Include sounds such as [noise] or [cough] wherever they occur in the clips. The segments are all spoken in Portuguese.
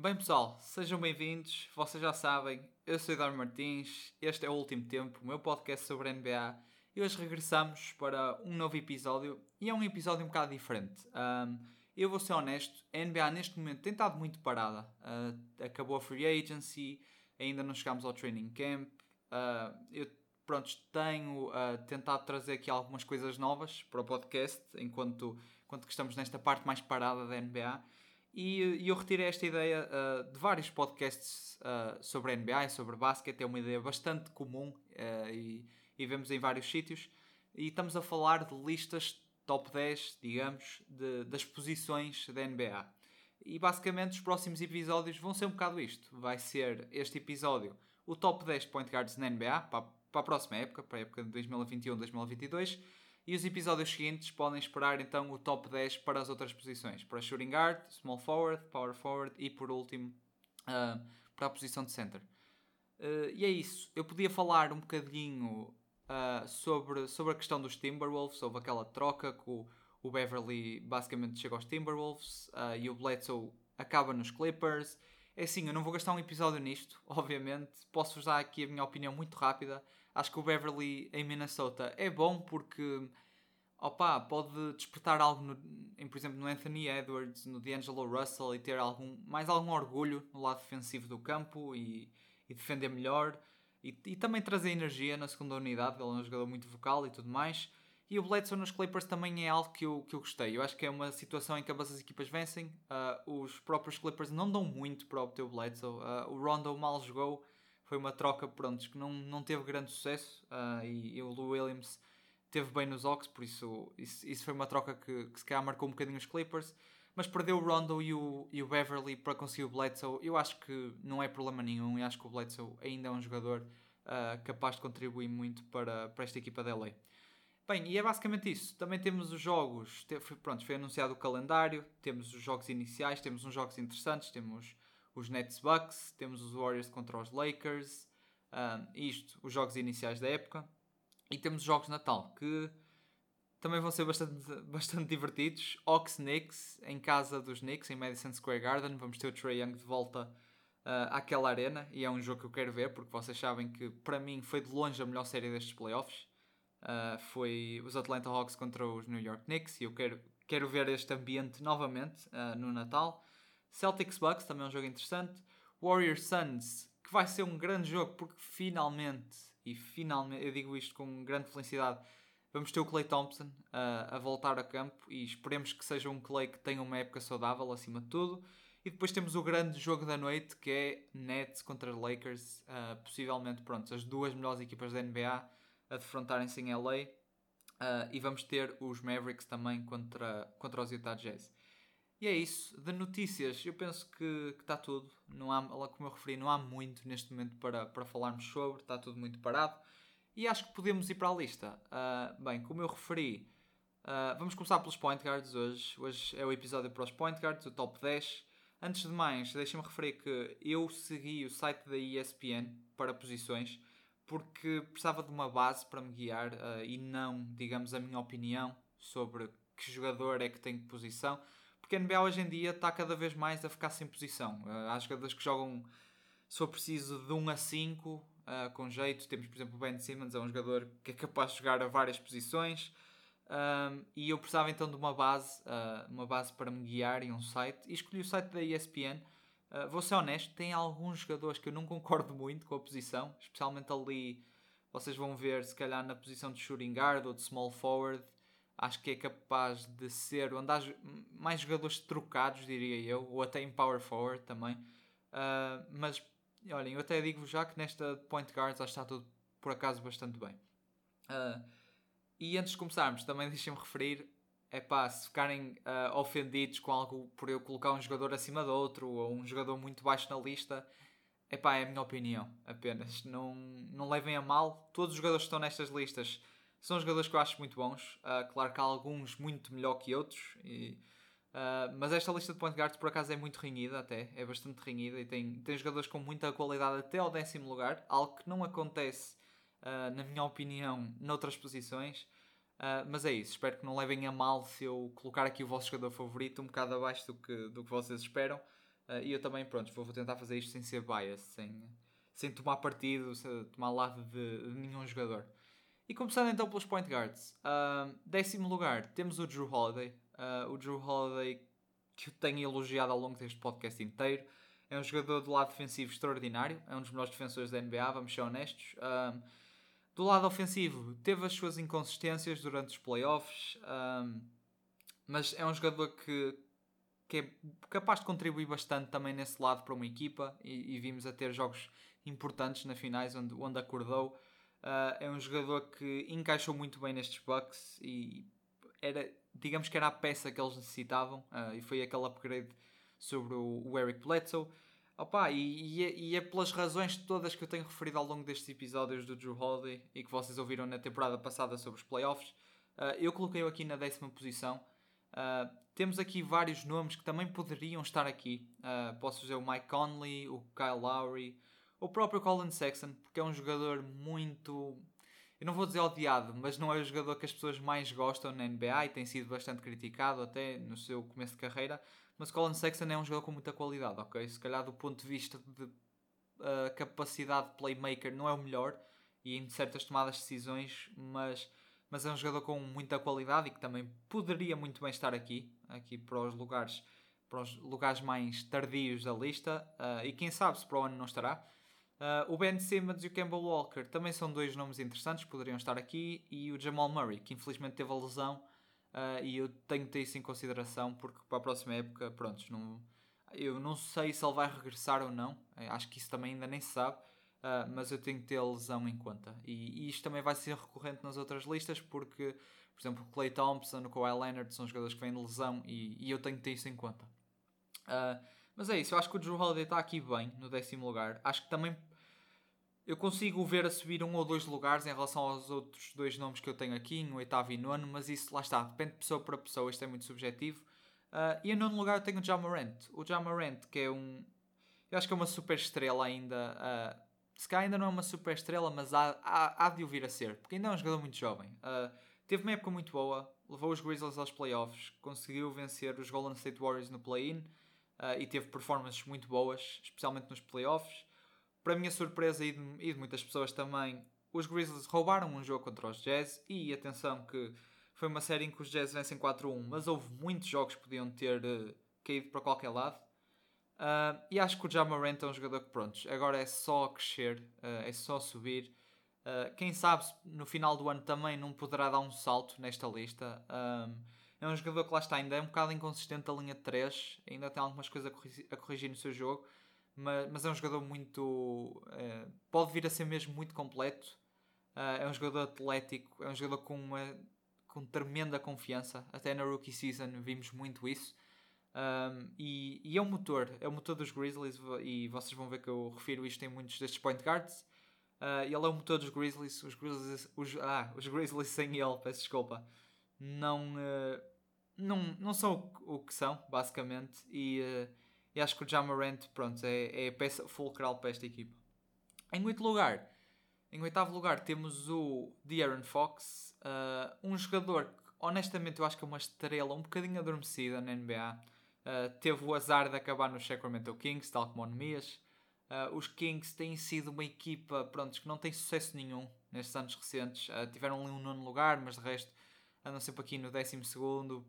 Bem pessoal, sejam bem-vindos. Vocês já sabem, eu sou Eduardo Martins, este é o Último Tempo, o meu podcast sobre NBA. E hoje regressamos para um novo episódio e é um episódio um bocado diferente. Um, eu vou ser honesto, a NBA neste momento tem estado muito parada. Uh, acabou a free agency, ainda não chegámos ao training camp. Uh, eu pronto, tenho uh, tentado trazer aqui algumas coisas novas para o podcast, enquanto, enquanto que estamos nesta parte mais parada da NBA. E, e eu retirei esta ideia uh, de vários podcasts uh, sobre NBA e sobre basquete, é uma ideia bastante comum e, e, vemos em vários sítios. E estamos a falar de listas top 10, digamos, de, das posições da NBA. E basicamente os próximos episódios vão ser um bocado isto. Vai ser este episódio o top 10 point guards na NBA, para para a próxima época, para a época de 2021-2022. E os episódios seguintes podem esperar então o top 10 para as outras posições: para shooting guard, small forward, power forward e por último uh, para a posição de center. Uh, e é isso. Eu podia falar um bocadinho uh, sobre, sobre a questão dos Timberwolves, houve aquela troca que o, o Beverly basicamente chega aos Timberwolves e o Bledsoe acaba nos Clippers. É assim, eu não vou gastar um episódio nisto, [laughs] obviamente. Posso-vos dar aqui a minha opinião muito rápida. Acho que o Beverly em Minnesota é bom porque opa, pode despertar algo, no, em, por exemplo, no Anthony Edwards, no D'Angelo Russell e ter algum, mais algum orgulho no lado defensivo do campo e, e defender melhor. E, e, também trazer energia na segunda unidade, ele é um jogador muito vocal e tudo mais. E o Bledsoe nos Clippers também é algo que eu, que eu gostei. Eu acho que é uma situação em que ambas as equipas vencem. Uh, os próprios Clippers não dão muito para obter o Bledsoe. Uh, o Rondo mal jogou. Foi uma troca pronto, que não, não teve grande sucesso. Uh, e, e, o Lou Williams teve bem nos Ox, por isso, isso, isso foi uma troca que, que se calhar marcou um bocadinho os Clippers. Mas perdeu o Rondo e o, e o Beverly para conseguir o Bledsoe. Eu acho que não é problema nenhum. Eu acho que o Bledsoe ainda é um jogador capaz de contribuir muito para, para esta equipa da LA. Bem, e é basicamente isso. Também temos os jogos. Pronto, foi anunciado o calendário. Temos os jogos iniciais. Temos uns jogos interessantes. Temos os Nets Bucks. Temos os Warriors contra os Lakers. Um, isto, os jogos iniciais da época. E temos os jogos de Natal que também vão ser bastante, [laughs] bastante divertidos. Ox Knicks em casa dos Knicks, em Madison Square Garden. Vamos ter o Trey Young de volta uh, àquela arena. E é um jogo que eu quero ver porque vocês sabem que para mim foi de longe a melhor série destes playoffs. Uh, foi os Atlanta Hawks contra os New York Knicks e eu quero, quero ver este ambiente novamente uh, no Natal. Celtics Bucks também é um jogo interessante. Warriors Suns, que vai ser um grande jogo porque finalmente, e finalmente, eu digo isto com grande felicidade, vamos ter o Clay Thompson uh, a voltar a campo e esperemos que seja um Clay que tenha uma época saudável acima de tudo. E depois temos o grande jogo da noite que é Nets contra Lakers, possivelmente pronto, as duas melhores equipas da NBA a defrontarem-se em LA. Uh, e vamos ter os Mavericks também contra, contra os Utah Jazz. E é isso. De notícias, eu penso que está tudo. Não há, como eu referi, não há muito neste momento para, para falarmos sobre. Está tudo muito parado. E acho que podemos ir para a lista. Uh, bem, como eu referi, uh, vamos começar pelos point guards hoje. Hoje é o episódio para os point guards, o top 10. Antes de mais, deixem-me referir que eu segui o site da ESPN para posições porque precisava de uma base para me guiar uh, e não, digamos, a minha opinião sobre que jogador é que tem que posição. Porque a NBA hoje em dia está cada vez mais a ficar sem posição. Uh, há jogadores que jogam, se for preciso, de 1 a 5, uh, eh, com jeito. Temos, por exemplo, o Ben Simmons, é um jogador que é capaz de jogar a várias posições. e eu precisava então de uma base, uma base para me guiar e um site. E escolhi o site da ESPN Uh, vou ser honesto, tem alguns jogadores que eu não concordo muito com a posição, especialmente ali. Vocês vão ver, se calhar, na posição de shooting guard ou de small forward. Acho que é capaz de ser onde há mais jogadores trocados, diria eu, ou até em power forward também. Uh, mas, olhem, eu até digo já que nesta point guards acho que está tudo por acaso bastante bem. Uh, e antes de começarmos, também [laughs] deixem-me referir é pá, se ficarem uh, ofendidos com algo por eu colocar um jogador acima do outro ou um jogador muito baixo na lista, é pá, é a minha opinião apenas. Não, não levem a mal. Todos os jogadores que estão nestas listas são jogadores que eu acho muito bons. Uh, claro que há alguns muito melhor que outros. E, uh, mas esta lista de point guards por acaso é muito renhida até. É bastante renhida e tem, tem jogadores com muita qualidade até ao décimo lugar. Algo que não acontece, na minha opinião, noutras posições. Uh, mas é isso, espero que não levem a mal se eu colocar aqui o vosso jogador favorito um bocado abaixo do que, do que vocês esperam. Uh, e eu também, pronto, vou, vou tentar fazer isto sem ser bias, sem, sem tomar partido, sem tomar lado de, de nenhum jogador. E começando então pelos point guards. Uh, décimo lugar, temos o Drew Holiday. Uh, o Drew Holiday, que eu tenho elogiado ao longo deste podcast inteiro. É um jogador do lado defensivo extraordinário. É um dos melhores defensores da NBA, vamos ser honestos. Uh, do lado ofensivo, teve as suas inconsistências durante os playoffs. mas é um jogador que, que é capaz de contribuir bastante também nesse lado para uma equipa. E, e vimos a ter jogos importantes na finais onde, onde acordou. Uh, é um jogador que encaixou muito bem nestes Bucks e era, digamos que era a peça que eles necessitavam uh, e foi aquele upgrade sobre o, o Eric Bledsoe. Opa, e, e, é, e, é, pelas razões todas que eu tenho referido ao longo destes episódios do Drew Holiday e que vocês ouviram na temporada passada sobre os playoffs, uh, eu coloquei-o aqui na décima posição. Temos aqui vários nomes que também poderiam estar aqui. Posso dizer o Mike Conley, o Kyle Lowry, o próprio Colin Sexton, porque é um jogador muito. Eu não vou dizer odiado, mas não é o jogador que as pessoas mais gostam na NBA e tem sido bastante criticado até no seu começo de carreira. Mas Colin Sexton é um jogador com muita qualidade, ok? Se calhar do ponto de vista de uh, capacidade de playmaker não é o melhor e em certas tomadas de decisões, mas, mas é um jogador com muita qualidade e que também poderia muito bem estar aqui, aqui para os lugares, para os lugares mais tardios da lista uh, e quem sabe se para o ano não estará. Uh, o Ben Simmons e o Campbell Walker também são dois nomes interessantes, poderiam estar aqui. E o Jamal Murray, que infelizmente teve a lesão. Uh, e eu tenho que ter isso em consideração porque para a próxima época, pronto, não, eu não sei se ele vai regressar ou não. Eh, acho que isso também ainda nem se sabe. Uh, mas eu tenho que ter a lesão em conta. E, e, isto também vai ser recorrente nas outras listas porque, por exemplo, o Clay Thompson, o Kawhi Leonard são jogadores que vêm de lesão e, e eu tenho que ter isso em conta. Uh, mas é isso, eu acho que o Drew Holiday está aqui bem, no décimo lugar. Acho que também eu consigo ver a subir um ou dois lugares em relação aos outros dois nomes que eu tenho aqui, no oitavo e nono, mas isso lá está, depende de pessoa para pessoa, isto é muito subjetivo. Uh, e em nono lugar eu tenho o Jamarant. O Jamarant, que é um. Eu acho que é uma super estrela ainda. Uh, se calhar ainda não é uma super estrela, mas há, há, há de o vir a ser, porque ainda é um jogador muito jovem. Uh, teve uma época muito boa, levou os Grizzlies aos playoffs, conseguiu vencer os Golden State Warriors no play-in uh, e teve performances muito boas, especialmente nos playoffs. Para minha surpresa e de, e de muitas pessoas também, os Grizzlies roubaram um jogo contra os Jazz e atenção que foi uma série em que os Jazz vencem 4-1, mas houve muitos jogos que podiam ter uh, caído para qualquer lado. Uh, e acho que o Jamarant é um jogador que, pronto, agora é só crescer, uh, é só subir. Uh, quem sabe no final do ano também não poderá dar um salto nesta lista. É um jogador que lá está, ainda é um bocado inconsistente da linha de 3, ainda tem algumas coisas a a corrigir no seu jogo, mas, mas, é um jogador muito. Uh, pode vir a ser mesmo muito completo. Uh, é um jogador atlético, é um jogador com uma com tremenda confiança. Até na rookie season vimos muito isso. Um, e, e, é um motor, é o motor dos Grizzlies. E vocês vão ver que eu refiro isto em muitos destes point guards. Uh, ele é o motor dos Grizzlies. Os Grizzlies, os, ah, os Grizzlies sem ele, peço desculpa não, uh, não, não são o, o, que são, basicamente. E, uh, e acho que o Jamarant pronto, é, é a peça fulcral para esta equipa. Em oito lugar, em oitavo lugar temos o De'Aaron Fox, uh, um jogador que honestamente eu acho que é uma estrela um bocadinho adormecida na NBA. Uh, teve o azar de acabar no Sacramento Kings, tal como o Nemias. Uh, os Kings têm sido uma equipa pronto, que não tem sucesso nenhum nestes anos recentes. Tiveram ali um nono lugar, mas de resto andam sempre aqui no 12 e 11.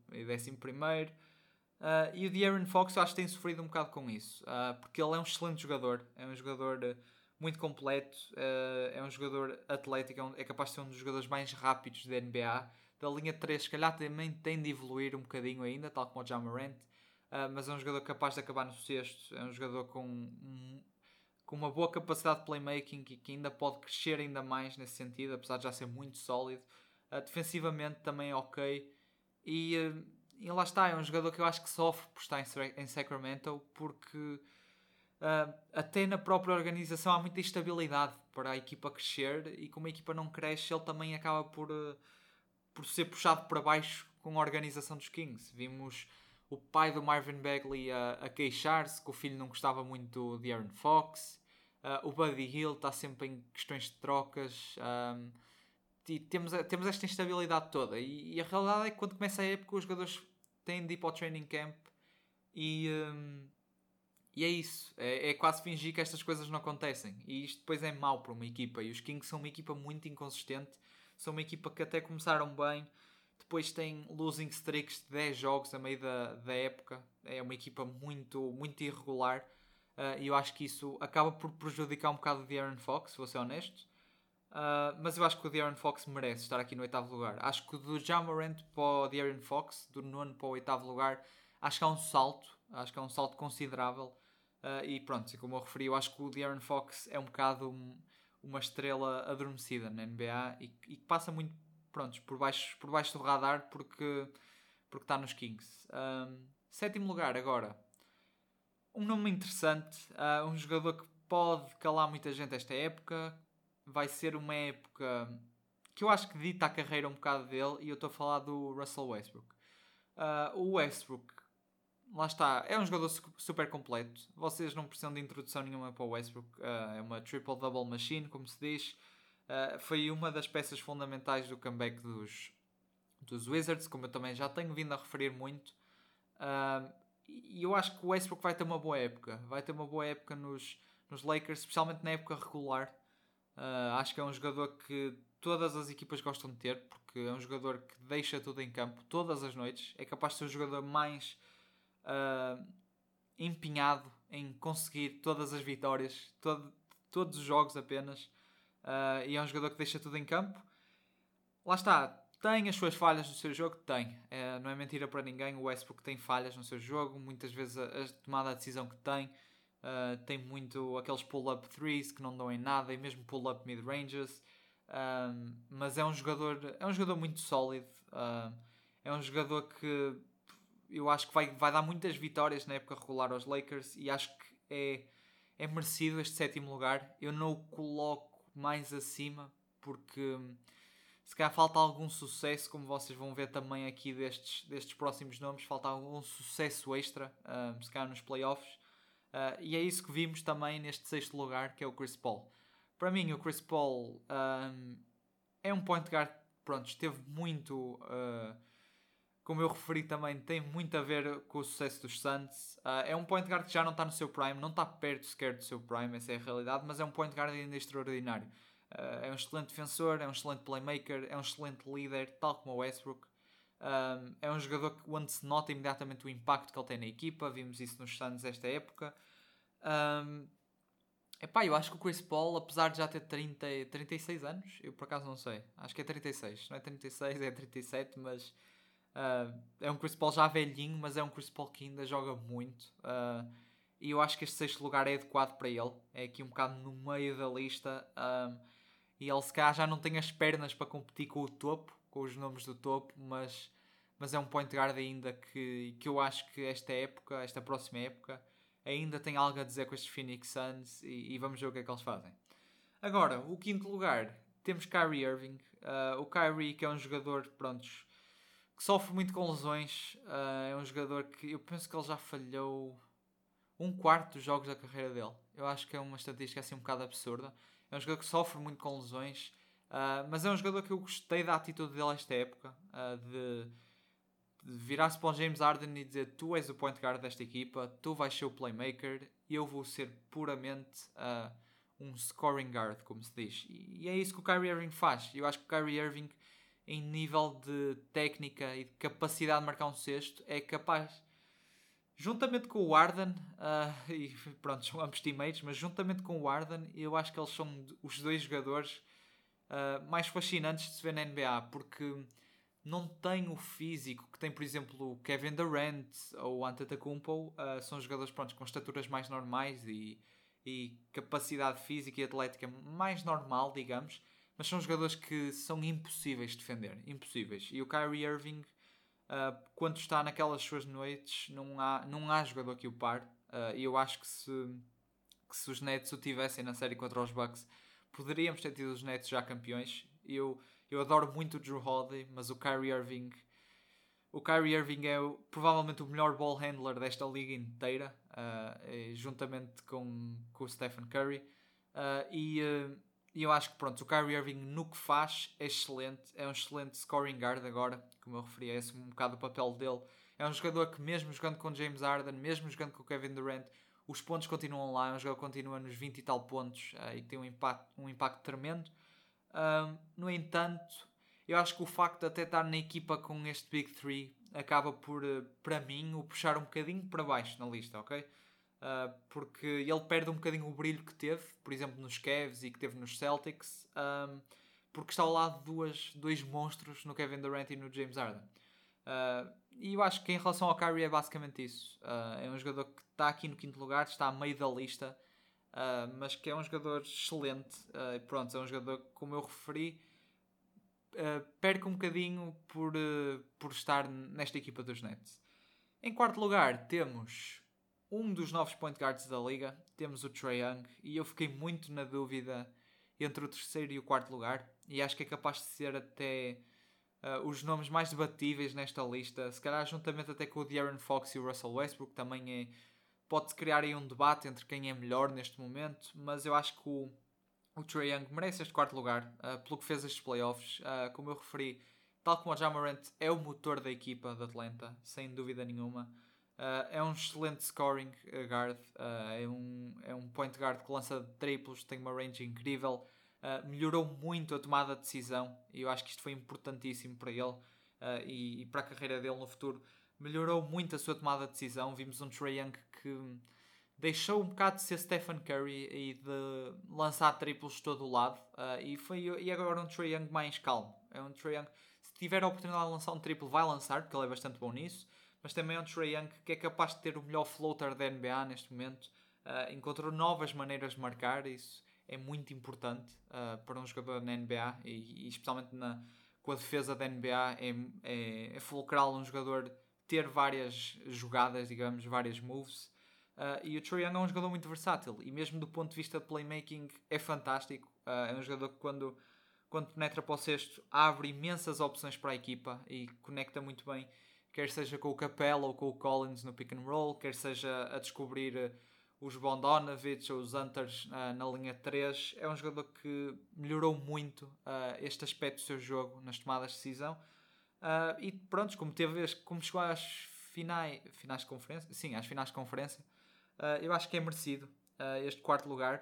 Uh, e o De'Aaron Fox eu acho que tem sofrido um bocado com isso, uh, porque ele é um excelente jogador, é um jogador uh, muito completo, é um jogador atlético, é, um, é, capaz de ser um dos jogadores mais rápidos da NBA. Da linha 3, se calhar também tem de evoluir um bocadinho ainda, tal como o Jamarant, mas é um jogador capaz de acabar no sexto, é um jogador com, um, com uma boa capacidade de playmaking e que ainda pode crescer ainda mais nesse sentido, apesar de já ser muito sólido. Defensivamente também é ok. E, e, lá está, é um jogador que eu acho que sofre por estar em, Sacramento, porque uh, até na própria organização há muita instabilidade para a equipa crescer e como a equipa não cresce, ele também acaba por, por ser puxado para baixo com a organização dos Kings. Vimos o pai do Marvin Bagley a, a queixar-se que o filho não gostava muito de Aaron Fox. o Buddy Hill está sempre em questões de trocas. E temos, temos esta instabilidade toda. E, e, a realidade é que quando começa a época, os jogadores têm de ir para o training camp e, um, e é isso. É, é, quase fingir que estas coisas não acontecem. E isto depois é mau para uma equipa. E os Kings são uma equipa muito inconsistente. São uma equipa que até começaram bem. Depois tem losing streaks de 10 jogos a meio da, da época. É uma equipa muito, muito irregular. Uh, e eu acho que isso acaba por prejudicar um bocado o De'Aaron Fox, vou ser honesto. Uh, mas eu acho que o De'Aaron Fox merece estar aqui no oitavo lugar. Acho que do Jamarant para o De'Aaron Fox, do nono para o oitavo lugar, acho que há um salto. Acho que é um salto considerável. Uh, e pronto, como eu referi, eu acho que o De'Aaron Fox é um bocado um, uma estrela adormecida na NBA e, e passa muito pronto, por, baixo, por baixo do radar porque, porque está nos Kings. Um, sétimo lugar agora. Um nome interessante, uh, um jogador que pode calar muita gente esta época. Vai ser uma época que eu acho que dita a carreira um bocado dele e eu estou a falar do Russell Westbrook. Uh, o Westbrook lá está, é um jogador super completo. Vocês não precisam de introdução nenhuma para o Westbrook. Uh, é uma triple-double machine, como se diz. Uh, foi uma das peças fundamentais do comeback dos, dos Wizards, como eu também já tenho vindo a referir muito. E eu acho que o Westbrook vai ter uma boa época. Vai ter uma boa época nos, nos Lakers, especialmente na época regular. Acho que é um jogador que todas as equipas gostam de ter, porque é um jogador que deixa tudo em campo todas as noites. É capaz de ser o jogador mais uh, empenhado em conseguir todas as vitórias, todo, todos os jogos apenas. Uh, e é um jogador que deixa tudo em campo. Lá está, tem as suas falhas no seu jogo? Tem. É, não é mentira para ninguém. O Westbrook tem falhas no seu jogo. Muitas vezes a, a tomada de decisão que tem. Uh, tem muito aqueles pull-up threes que não dão em nada e mesmo pull-up mid-ranges. Uh, mas é um jogador, é um jogador muito sólido. Uh, é um jogador que eu acho que vai, vai dar muitas vitórias na época regular aos Lakers e acho que é, é merecido este sétimo lugar. Eu não o coloco mais acima porque se calhar falta algum sucesso, como vocês vão ver também aqui destes, destes próximos nomes, falta algum sucesso extra, um, se calhar nos playoffs. Uh, e é isso que vimos também neste sexto lugar, que é o Chris Paul. Para mim, o Chris Paul um, é um point guard, pronto, esteve muito. Uh, como eu referi também, tem muito a ver com o sucesso dos Suns. Uh, é um point guard que já não está no seu prime, não está perto sequer do seu prime, essa é a realidade, mas é um point guard ainda extraordinário. É um excelente defensor, é um excelente playmaker, é um excelente líder, tal como o Westbrook. Um, é um jogador que, onde se nota imediatamente o impacto que ele tem na equipa, vimos isso nos Suns esta época. Um, epá, eu acho que o Chris Paul, apesar de já ter 30, 36 anos, eu por acaso não sei, acho que é 36, não é 36, é 37, mas Uh, é um Chris Paul já velhinho, mas é um Chris Paul que ainda joga muito. Uh, e eu acho que este sexto lugar é adequado para ele. É aqui um bocado no meio da lista. Uh, e ele se calhar já não tem as pernas para competir com o topo, com os nomes do topo, mas, mas é um point guard ainda que, que eu acho que esta época, esta próxima época, ainda tem algo a dizer com estes Phoenix Suns e, e vamos ver o que é que eles fazem. Agora, o quinto lugar, temos Kyrie Irving. Uh, o Kyrie, que é um jogador, prontos, que sofre muito com lesões. Uh, é um jogador que eu penso que ele já falhou um quarto dos jogos da carreira dele. Eu acho que é uma estatística assim um bocado absurda. É um jogador que sofre muito com lesões, uh, mas é um jogador que eu gostei da atitude dele esta época, uh, de, de virar-se para o James Harden e dizer tu és o point guard desta equipa, tu vais ser o playmaker eu vou ser puramente um scoring guard, como se diz. E, e é isso que o Kyrie Irving faz. Eu acho que o Kyrie Irving em nível de técnica e de capacidade de marcar um cesto, é capaz, juntamente com o Arden, uh, [laughs] e pronto, são ambos teammates, mas juntamente com o Arden, eu acho que eles são os dois jogadores uh, mais fascinantes de se ver na NBA, porque não tem o físico que tem, por exemplo, o Kevin Durant ou o Antetokounmpo, uh, são jogadores pronto, com estaturas mais normais e, e capacidade física e atlética mais normal, digamos, mas são jogadores que são impossíveis de defender. Impossíveis. E o Kyrie Irving, uh, quando está naquelas suas noites, não há, não há jogador que o pare. Uh, e eu acho que se, que se os Nets o tivessem na série contra os Bucks, poderíamos ter tido os Nets já campeões. Eu, eu adoro muito o Drew Holiday, mas o Kyrie Irving. O Kyrie Irving é provavelmente o melhor ball handler desta liga inteira, uh, juntamente com, com o Stephen Curry. e e eu acho que pronto, o Kyrie Irving no que faz é excelente, é um excelente scoring guard agora, como eu referi, é esse um bocado o papel dele. É um jogador que mesmo jogando com James Harden, mesmo jogando com Kevin Durant, os pontos continuam lá, é um jogador que continua nos 20 e tal pontos uh, e que tem um impacto, um impacto tremendo. no entanto, eu acho que o facto de até estar na equipa com este Big Three acaba por, uh, para mim, o puxar um bocadinho para baixo na lista, ok? Uh, porque ele perde um bocadinho o brilho que teve, por exemplo, nos Cavs e que teve nos Celtics, porque está ao lado de duas, dois monstros no Kevin Durant e no James Harden. Uh, e eu acho que em relação ao Kyrie é basicamente isso. Uh, é um jogador que está aqui no quinto lugar, está a meio da lista, mas que é um jogador excelente. pronto, é um jogador, como eu referi, uh, perca um bocadinho por, uh, por estar nesta equipa dos Nets. Em quarto lugar, temos um dos novos point guards da liga, temos o Trae Young, e eu fiquei muito na dúvida entre o terceiro e o quarto lugar, e acho que é capaz de ser até uh, os nomes mais debatíveis nesta lista, se calhar juntamente até com o De'Aaron Fox e o Russell Westbrook, também é, pode-se criar aí um debate entre quem é melhor neste momento, mas eu acho que o o Trae Young merece este quarto lugar uh, pelo que fez estes playoffs. Uh, como eu referi, tal como o Jamarant é o motor da equipa de Atlanta, sem dúvida nenhuma. Uh, é um excelente scoring guard, é, um, é um point guard que lança triplos, tem uma range incrível. Melhorou muito a tomada de decisão e eu acho que isto foi importantíssimo para ele e, e, para a carreira dele no futuro. Melhorou muito a sua tomada de decisão. Vimos um Trae Young que deixou um bocado de ser Stephen Curry e de lançar triplos de todo o lado uh, e, foi, e agora um Trae Young mais calmo. É um Trae Young, se tiver a oportunidade de lançar um triplo, vai lançar, porque ele é bastante bom nisso, mas também é um Trae Young que é capaz de ter o melhor floater da NBA neste momento. Uh, encontrou novas maneiras de marcar, isso é muito importante uh, para um jogador na NBA e, e especialmente na, com a defesa da NBA é, é, é fulcral um jogador ter várias jogadas, digamos, várias moves Uh, e o Trae Young é um jogador muito versátil e mesmo do ponto de vista de playmaking é fantástico. Uh, é um jogador que quando, quando penetra para o sexto abre imensas opções para a equipa e conecta muito bem, quer seja com o Capella ou com o Collins no pick and roll, quer seja a descobrir os Bondonovich ou os Hunters na linha 3. É um jogador que melhorou muito este aspecto do seu jogo nas tomadas de decisão. e pronto, como teve como chegou às finais, finais de conferência, sim, às finais de conferência, Uh, eu acho que é merecido uh, este quarto lugar.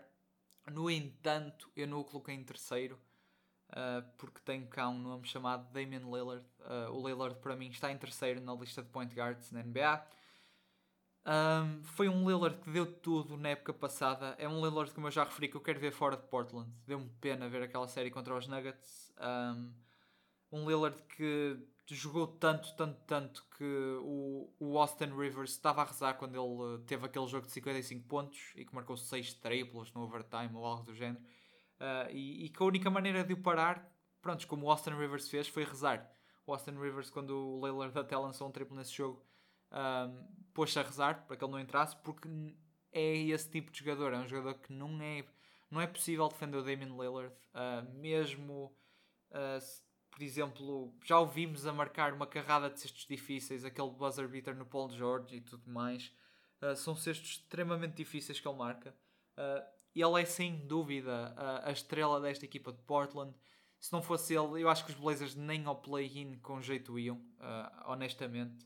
No entanto, eu não o coloquei em terceiro uh, porque tenho cá um nome chamado Damian Lillard. o Lillard, para mim, está em terceiro na lista de point guards na NBA. Um, foi um Lillard que deu tudo na época passada. É um Lillard, como eu já referi, que eu quero ver fora de Portland. Deu-me pena ver aquela série contra os Nuggets. Um, um Lillard que jogou tanto, tanto, tanto que o, o Austin Rivers estava a rezar quando ele eh, teve aquele jogo de 55 pontos e que marcou 6 triplos no overtime ou algo do género. Uh, e, e, que a única maneira de o parar, pronto, como o Austin Rivers fez, foi rezar. O Austin Rivers, quando o Lillard até lançou um triplo nesse jogo, um, pôs-se a rezar para que ele não entrasse, porque é esse tipo de jogador. É um jogador que não é, não é possível defender o Damian Lillard, uh, mesmo. Uh, por exemplo, já ouvimos a marcar uma carrada de cestos difíceis, aquele buzzer beater no Paul George e tudo mais. Uh, são cestos extremamente difíceis que ele marca. Uh, ele é sem dúvida uh, a estrela desta equipa de Portland. Se não fosse ele, eu acho que os Blazers nem ao play-in com jeito iam, honestamente.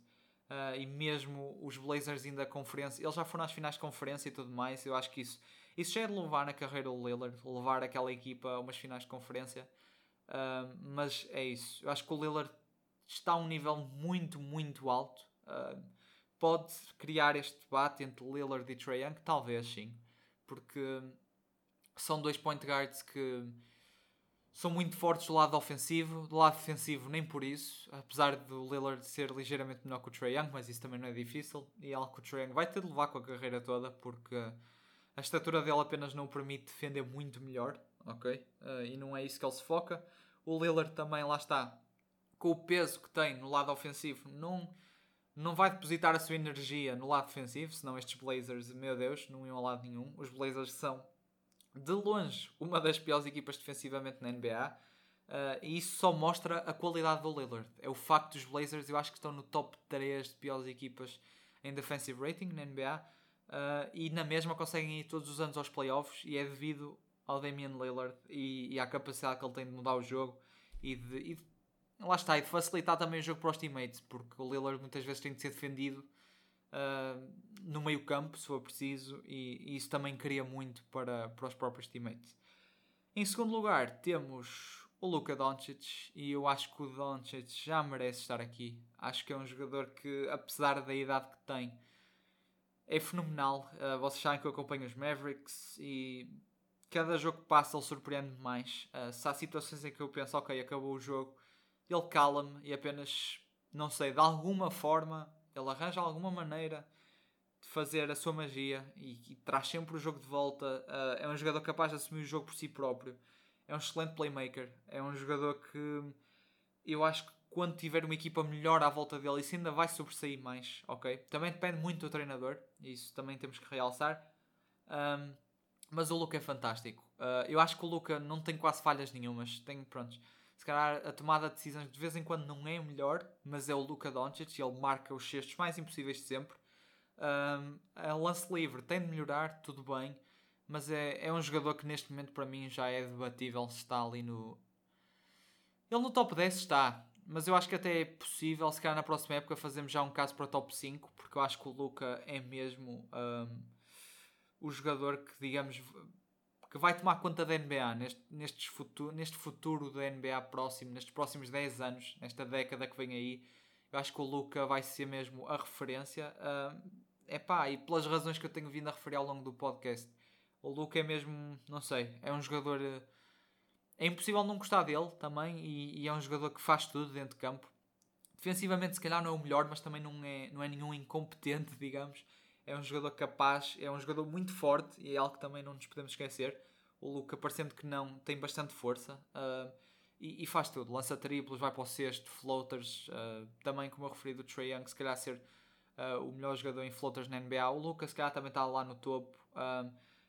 E mesmo os Blazers ainda conferência, eles já foram às finais de conferência e tudo mais. Eu acho que isso, isso já é de levar na carreira do Lillard, levar aquela equipa a umas finais de conferência. Uh, mas é isso. Eu acho que o Lillard está a um nível muito, muito alto. Uh, pode criar este debate entre Lillard e Trae Young? Talvez sim. Porque são dois point guards que são muito fortes do lado ofensivo, do lado defensivo nem por isso, apesar do Lillard ser ligeiramente melhor que o Trae Young, mas isso também não é difícil, e é algo que o Trae Young vai ter de levar com a carreira toda, porque a estatura dele apenas não o permite defender muito melhor, ok? Uh, e não é isso que ele se foca. O Lillard também, lá está, com o peso que tem no lado ofensivo, não, não vai depositar a sua energia no lado defensivo, senão estes Blazers, meu Deus, não iam a lado nenhum. Os Blazers são, de longe, uma das piores equipas defensivamente na NBA. Uh, eh, e isso só mostra a qualidade do Lillard. É o facto dos Blazers, eu acho que estão no top 3 de piores equipas em defensive rating na NBA. Uh, eh, e na mesma conseguem ir todos os anos aos playoffs e é devido ao Damian Lillard e, e à capacidade que ele tem de mudar o jogo e de, e de, lá está, e de facilitar também o jogo para os teammates, porque o Lillard muitas vezes tem de ser defendido uh, no meio campo, se for preciso, e, e, isso também cria muito para, para os próprios teammates. Em segundo lugar, temos o Luka Doncic, e eu acho que o Doncic já merece estar aqui. Acho que é um jogador que, apesar da idade que tem, é fenomenal. Uh, vocês sabem que eu acompanho os Mavericks e cada jogo que passa ele surpreende-me mais. Uh, se há situações em que eu penso, ok, acabou o jogo, ele cala-me e apenas, não sei, de alguma forma, ele arranja alguma maneira de fazer a sua magia e, e traz sempre o jogo de volta. Uh, é um jogador capaz de assumir o jogo por si próprio. É um excelente playmaker. É um jogador que eu acho que quando tiver uma equipa melhor à volta dele, isso ainda vai sobressair mais, ok? Também depende muito do treinador, isso também temos que realçar. Um, mas o Luca é fantástico. Uh, eu acho que o Luca não tem quase falhas nenhumas. Tem, pronto, se calhar a tomada de decisões de vez em quando não é o melhor, mas é o Luca Doncic e ele marca os cestos mais impossíveis de sempre. Um, a lance livre tem de melhorar, tudo bem, mas é, é um jogador que neste momento para mim já é debatível se está ali no. Ele no top 10 está, mas eu acho que até é possível, se calhar na próxima época, fazermos já um caso para top 5, porque eu acho que o Luca é mesmo. Um, o jogador que, digamos, que vai tomar conta da NBA neste, futuro, neste futuro da NBA próximo, nestes próximos 10 anos, nesta década que vem aí. Eu acho que o Luca vai ser mesmo a referência. É uh, pá, e pelas razões que eu tenho vindo a referir ao longo do podcast, o Luca é mesmo, não sei, é um jogador. Uh, é impossível não gostar dele também, e, e, é um jogador que faz tudo dentro de campo. Defensivamente, se calhar, não é o melhor, mas também não é, não é nenhum incompetente, [laughs] digamos é um jogador capaz, é um jogador muito forte e é algo que também não nos podemos esquecer. O Luca, parecendo que não, tem bastante força uh, e, e, faz tudo. Lança triplos, vai para o sexto, floaters, uh, também como eu referi do Trey Young, se calhar ser uh, o melhor jogador em floaters na NBA. O Luca, se calhar, também está lá no topo.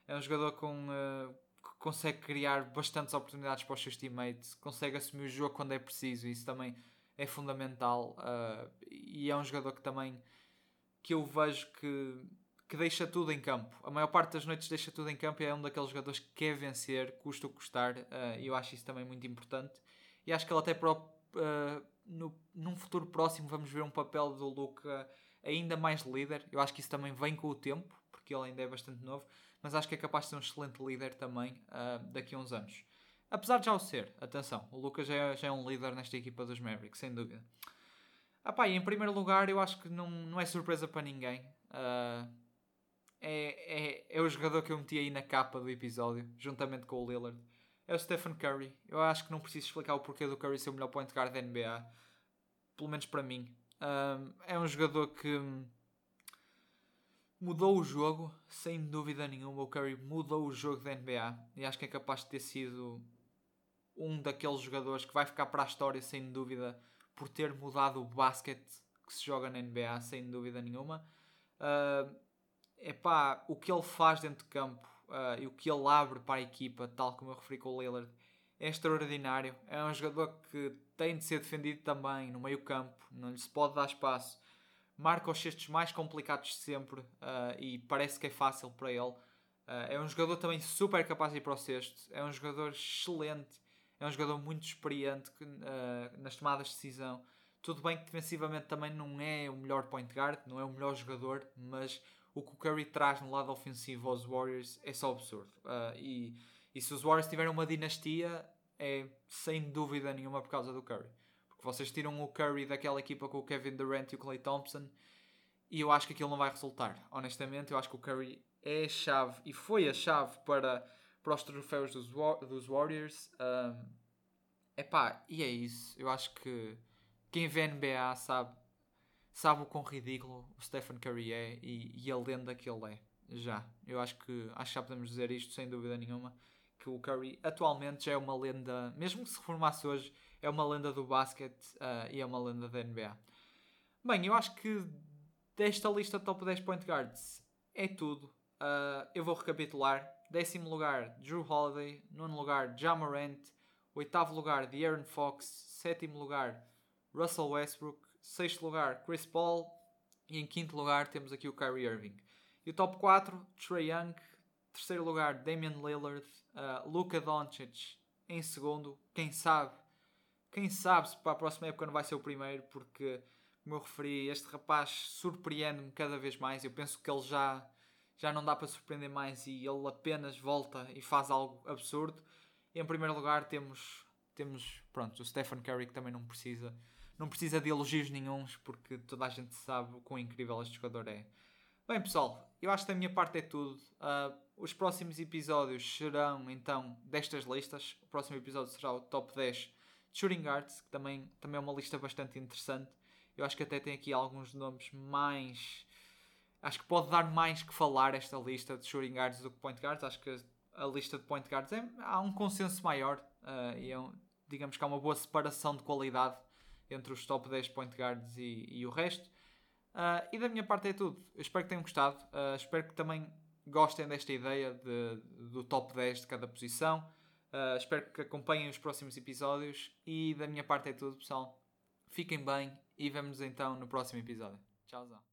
é um jogador com, que consegue criar bastantes oportunidades para os seus teammates, consegue assumir o jogo quando é preciso, isso também é fundamental. e é um jogador que também que eu vejo que, que deixa tudo em campo. A maior parte das noites deixa tudo em campo e é um daqueles jogadores que quer vencer, custa o custar, uh, e eu acho isso também muito importante. E acho que ele até para uh, no, num futuro próximo vamos ver um papel do Luca ainda mais líder. Eu acho que isso também vem com o tempo, porque ele ainda é bastante novo, mas acho que é capaz de ser um excelente líder também uh, daqui a uns anos. Apesar de já o ser, atenção, o Lucas já é, já é um líder nesta equipa dos Mavericks, sem dúvida. Ah pá, em primeiro lugar, eu acho que não, não é surpresa para ninguém. Uh, é, é, é o jogador que eu meti aí na capa do episódio, juntamente com o Lillard. É o Stephen Curry. Eu acho que não preciso explicar o porquê do Curry ser o melhor point guard da NBA. Pelo menos para mim. Uh, é um jogador que mudou o jogo, sem dúvida nenhuma. O Curry mudou o jogo da NBA e acho que é capaz de ter sido um daqueles jogadores que vai ficar para a história, sem dúvida por ter mudado o basquete que se joga na NBA, sem dúvida nenhuma. Uh, epá, o que ele faz dentro de campo uh, e o que ele abre para a equipa, tal como eu referi com o Lillard, é extraordinário. É um jogador que tem de ser defendido também no meio campo, não lhe se pode dar espaço. Marca os cestos mais complicados de sempre uh, e parece que é fácil para ele. Uh, é um jogador também super capaz de ir para o cesto. É um jogador excelente é um jogador muito experiente uh, nas tomadas de decisão. Tudo bem que defensivamente também não é o melhor point guard, não é o melhor jogador, mas o que o Curry traz no lado ofensivo aos Warriors é só absurdo. Uh, e, e se os Warriors tiverem uma dinastia, é sem dúvida nenhuma por causa do Curry. Porque vocês tiram o Curry daquela equipa com o Kevin Durant e o Clay Thompson e eu acho que aquilo não vai resultar. Honestamente, eu acho que o Curry é a chave e foi a chave para para os troféus dos, dos Warriors. Um, epá, e é isso. Eu acho que quem vê NBA sabe, sabe o quão ridículo o Stephen Curry é e, e a lenda que ele é. Já. Eu acho que, acho que já podemos dizer isto sem dúvida nenhuma. Que o Curry atualmente já é uma lenda, mesmo que se reformasse hoje, é uma lenda do basquete uh, e é uma lenda da NBA. Bem, eu acho que desta lista top 10 point guards é tudo. Uh, eu vou recapitular. Décimo lugar, Drew Holiday. Nono lugar, Jamorant. Oitavo lugar, De'Aaron Fox. Sétimo lugar, Russell Westbrook. Sexto lugar, Chris Paul. E em quinto lugar temos aqui o Kyrie Irving. E o top 4, Trey Young. Terceiro lugar, Damian Lillard. Uh, Luka Doncic em segundo. Quem sabe? Quem sabe se para a próxima época não vai ser o primeiro, porque como eu referi, este rapaz surpreende-me cada vez mais. Eu penso que ele já, já não dá para surpreender mais e ele apenas volta e faz algo absurdo. Em primeiro lugar temos, temos pronto, o Stephen Curry que também não precisa, não precisa de elogios nenhums porque toda a gente sabe o quão incrível este jogador é. Bem pessoal, eu acho que da minha parte é tudo. Uh, os próximos episódios serão então destas listas. O próximo episódio será o top 10 de Shooting Guards, que também, também é uma lista bastante interessante. Eu acho que até tem aqui alguns nomes mais. Acho que pode dar mais que falar esta lista de Shooting Guards do que Point Guards. Acho que a lista de Point Guards é, há um consenso maior uh, e é um, digamos que há uma boa separação de qualidade entre os top 10 Point Guards e, e o resto. Uh, e da minha parte é tudo. Eu espero que tenham gostado. Uh, espero que também gostem desta ideia de, do top 10 de cada posição. Uh, espero que acompanhem os próximos episódios. E da minha parte é tudo, pessoal. Fiquem bem e vemos então no próximo episódio. Tchauzão.